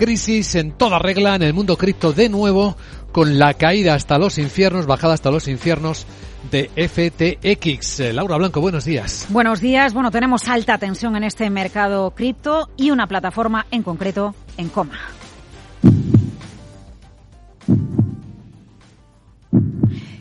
crisis en toda regla en el mundo cripto de nuevo con la caída hasta los infiernos, bajada hasta los infiernos de FTX. Laura Blanco, buenos días. Buenos días. Bueno, tenemos alta tensión en este mercado cripto y una plataforma en concreto en coma.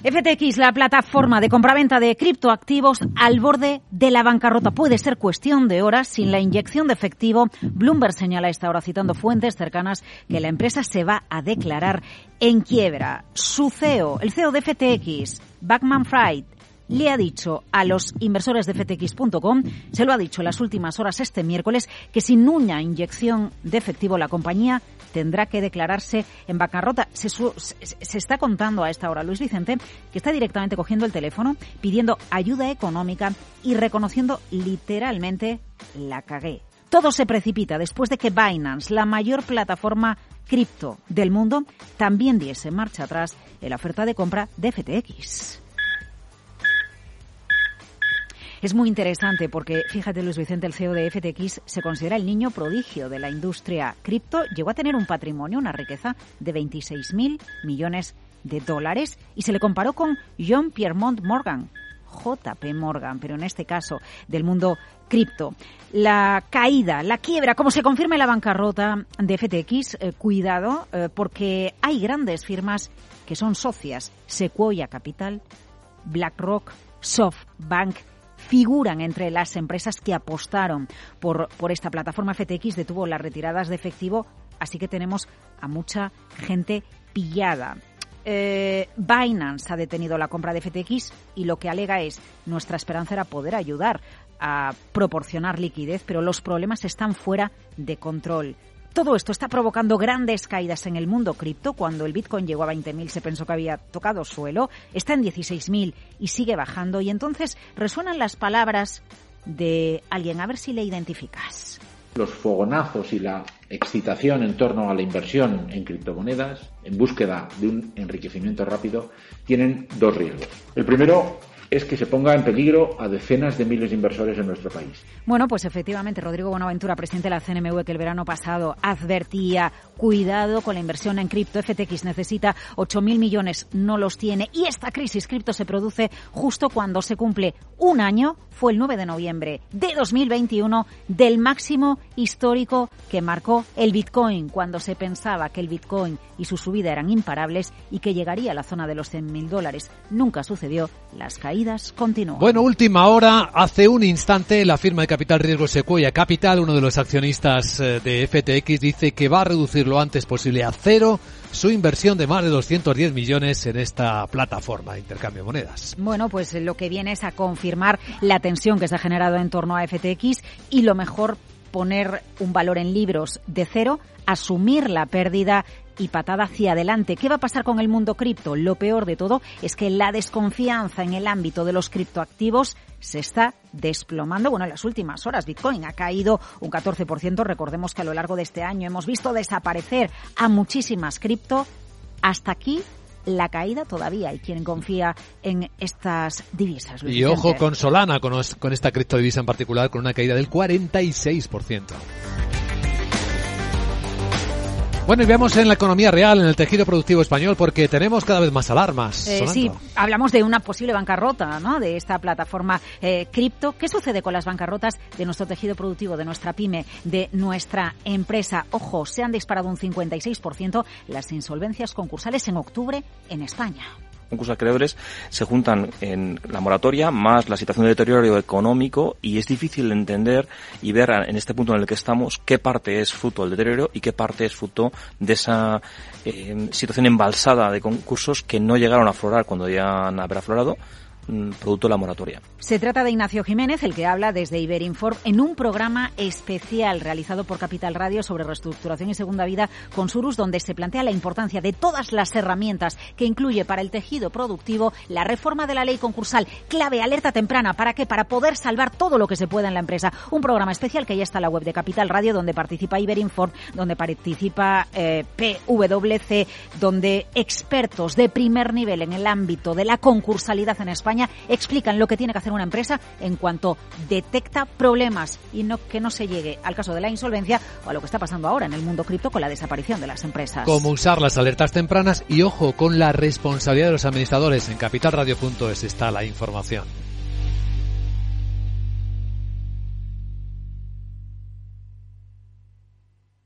FTX, la plataforma de compraventa de criptoactivos al borde de la bancarrota. Puede ser cuestión de horas sin la inyección de efectivo. Bloomberg señala esta hora, citando fuentes cercanas, que la empresa se va a declarar en quiebra. Su CEO, el CEO de FTX, Backman Fried, le ha dicho a los inversores de FTX.com, se lo ha dicho en las últimas horas este miércoles, que sin una inyección de efectivo la compañía tendrá que declararse en bancarrota. Se, está contando a esta hora Luis Vicente que está directamente cogiendo el teléfono, pidiendo ayuda económica y reconociendo literalmente la cagué. Todo se precipita después de que Binance, la mayor plataforma cripto del mundo, también diese marcha atrás en la oferta de compra de FTX. Es muy interesante porque, fíjate, Luis Vicente, el CEO de FTX, se considera el niño prodigio de la industria cripto. Llegó a tener un patrimonio, una riqueza de 26 mil millones de dólares y se le comparó con John Piermont Morgan, JP Morgan, pero en este caso del mundo cripto. La caída, la quiebra, como se confirma en la bancarrota de FTX, eh, cuidado, eh, porque hay grandes firmas que son socias, Sequoia Capital, BlackRock, SoftBank, figuran entre las empresas que apostaron por, por esta plataforma FTX, detuvo las retiradas de efectivo, así que tenemos a mucha gente pillada. Eh, Binance ha detenido la compra de FTX y lo que alega es nuestra esperanza era poder ayudar a proporcionar liquidez, pero los problemas están fuera de control. Todo esto está provocando grandes caídas en el mundo cripto. Cuando el Bitcoin llegó a 20.000 se pensó que había tocado suelo. Está en 16.000 y sigue bajando. Y entonces resuenan las palabras de alguien. A ver si le identificas. Los fogonazos y la excitación en torno a la inversión en criptomonedas, en búsqueda de un enriquecimiento rápido, tienen dos riesgos. El primero es que se ponga en peligro a decenas de miles de inversores en nuestro país. Bueno, pues efectivamente, Rodrigo Bonaventura, presidente de la CNMV, que el verano pasado advertía, cuidado con la inversión en cripto. FTX necesita 8.000 millones, no los tiene. Y esta crisis cripto se produce justo cuando se cumple un año, fue el 9 de noviembre de 2021, del máximo histórico que marcó el Bitcoin, cuando se pensaba que el Bitcoin y su subida eran imparables y que llegaría a la zona de los 100.000 dólares. Nunca sucedió, las caídas bueno, última hora. Hace un instante la firma de capital riesgo Sequoia Capital, uno de los accionistas eh, de FTX, dice que va a reducir lo antes posible a cero su inversión de más de 210 millones en esta plataforma de intercambio de monedas. Bueno, pues lo que viene es a confirmar la tensión que se ha generado en torno a FTX y lo mejor poner un valor en libros de cero, asumir la pérdida y patada hacia adelante. ¿Qué va a pasar con el mundo cripto? Lo peor de todo es que la desconfianza en el ámbito de los criptoactivos se está desplomando. Bueno, en las últimas horas Bitcoin ha caído un 14%. Recordemos que a lo largo de este año hemos visto desaparecer a muchísimas cripto. Hasta aquí la caída todavía hay quien confía en estas divisas. y ojo con Solana, con, con esta criptodivisa en particular, con una caída del 46%. Bueno, y veamos en la economía real, en el tejido productivo español, porque tenemos cada vez más alarmas. Eh, sí, hablamos de una posible bancarrota ¿no? de esta plataforma eh, cripto. ¿Qué sucede con las bancarrotas de nuestro tejido productivo, de nuestra pyme, de nuestra empresa? Ojo, se han disparado un 56% las insolvencias concursales en octubre en España concursos acreedores se juntan en la moratoria más la situación de deterioro económico y es difícil entender y ver en este punto en el que estamos qué parte es fruto del deterioro y qué parte es fruto de esa eh, situación embalsada de concursos que no llegaron a aflorar cuando ya han haber aflorado producto de la moratoria. Se trata de Ignacio Jiménez, el que habla desde Iberinform en un programa especial realizado por Capital Radio sobre reestructuración y segunda vida con Surus, donde se plantea la importancia de todas las herramientas que incluye para el tejido productivo la reforma de la ley concursal, clave, alerta temprana, ¿para qué? Para poder salvar todo lo que se pueda en la empresa. Un programa especial que ya está en la web de Capital Radio, donde participa Iberinform, donde participa eh, PwC, donde expertos de primer nivel en el ámbito de la concursalidad en España Explican lo que tiene que hacer una empresa en cuanto detecta problemas y no que no se llegue al caso de la insolvencia o a lo que está pasando ahora en el mundo cripto con la desaparición de las empresas. Cómo usar las alertas tempranas y ojo con la responsabilidad de los administradores. En capitalradio.es está la información.